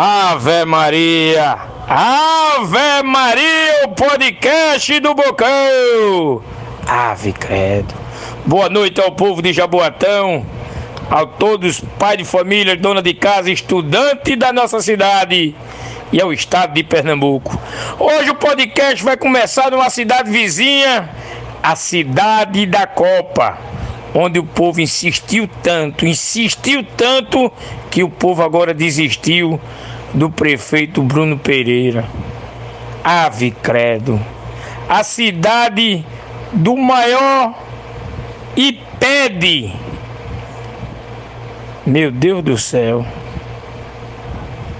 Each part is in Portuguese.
Ave Maria! Ave Maria, o podcast do Bocão! Ave credo! Boa noite ao povo de Jaboatão, a todos pais de família, dona de casa, estudante da nossa cidade e ao estado de Pernambuco. Hoje o podcast vai começar numa cidade vizinha, a cidade da Copa onde o povo insistiu tanto, insistiu tanto que o povo agora desistiu do prefeito Bruno Pereira. Ave credo. A cidade do maior IPED. Meu Deus do céu.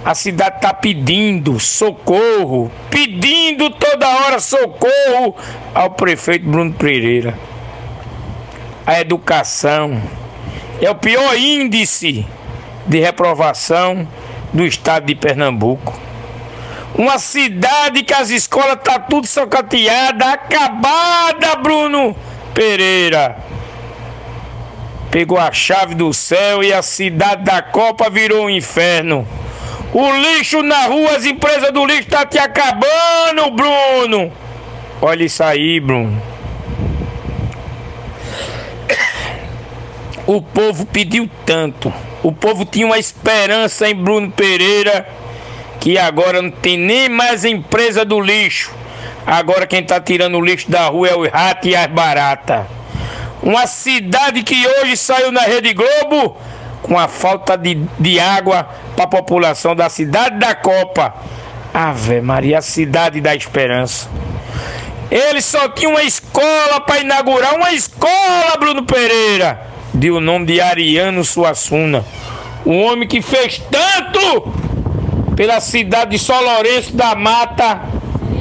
A cidade está pedindo socorro, pedindo toda hora socorro ao prefeito Bruno Pereira a educação. É o pior índice de reprovação do estado de Pernambuco. Uma cidade que as escolas tá tudo socateada, acabada, Bruno Pereira. Pegou a chave do céu e a cidade da Copa virou um inferno. O lixo na rua, as empresas do lixo tá te acabando, Bruno. Olha isso aí, Bruno. O povo pediu tanto. O povo tinha uma esperança em Bruno Pereira que agora não tem nem mais empresa do lixo. Agora quem está tirando o lixo da rua é o rato e as baratas. Uma cidade que hoje saiu na Rede Globo com a falta de, de água para a população da cidade da Copa. Ave Maria, a cidade da esperança. Ele só tinha uma escola para inaugurar, uma escola, Bruno Pereira de o nome de Ariano Suassuna. Um homem que fez tanto pela cidade de São Lourenço da Mata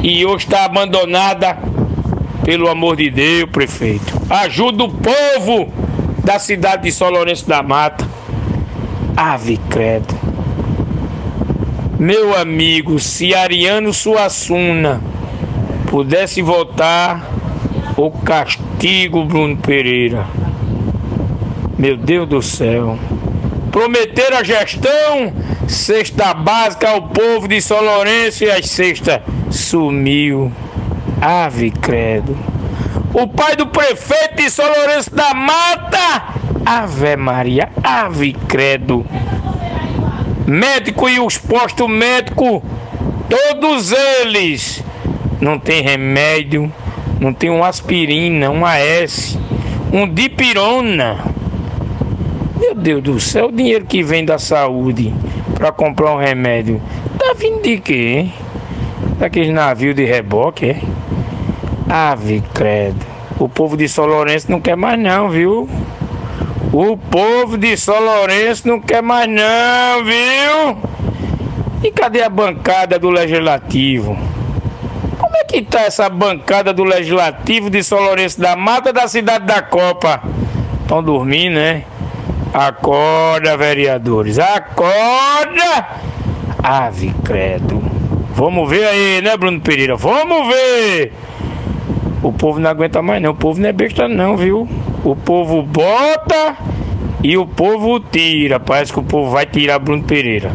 e hoje está abandonada. Pelo amor de Deus, prefeito. Ajuda o povo da cidade de São Lourenço da Mata. Ave credo. Meu amigo, se Ariano Suassuna pudesse votar, o castigo Bruno Pereira. Meu Deus do céu. Prometeram a gestão, cesta básica ao povo de São Lourenço e a cesta sumiu. Ave credo. O pai do prefeito de São Lourenço da Mata, Ave Maria, ave credo. Médico e os postos médicos, todos eles não tem remédio, não tem uma aspirina, um AS, um dipirona. Meu Deus do céu, o dinheiro que vem da saúde para comprar um remédio, tá vindo de quê? Daqueles navios de reboque, é? Ave credo. O povo de São Lourenço não quer mais não, viu? O povo de São Lourenço não quer mais não, viu? E cadê a bancada do Legislativo? Como é que tá essa bancada do Legislativo de São Lourenço da Mata da cidade da Copa? Estão dormindo, né? Acorda, vereadores, acorda! Ave credo. Vamos ver aí, né, Bruno Pereira? Vamos ver! O povo não aguenta mais, não. O povo não é besta, não, viu? O povo bota e o povo tira. Parece que o povo vai tirar Bruno Pereira.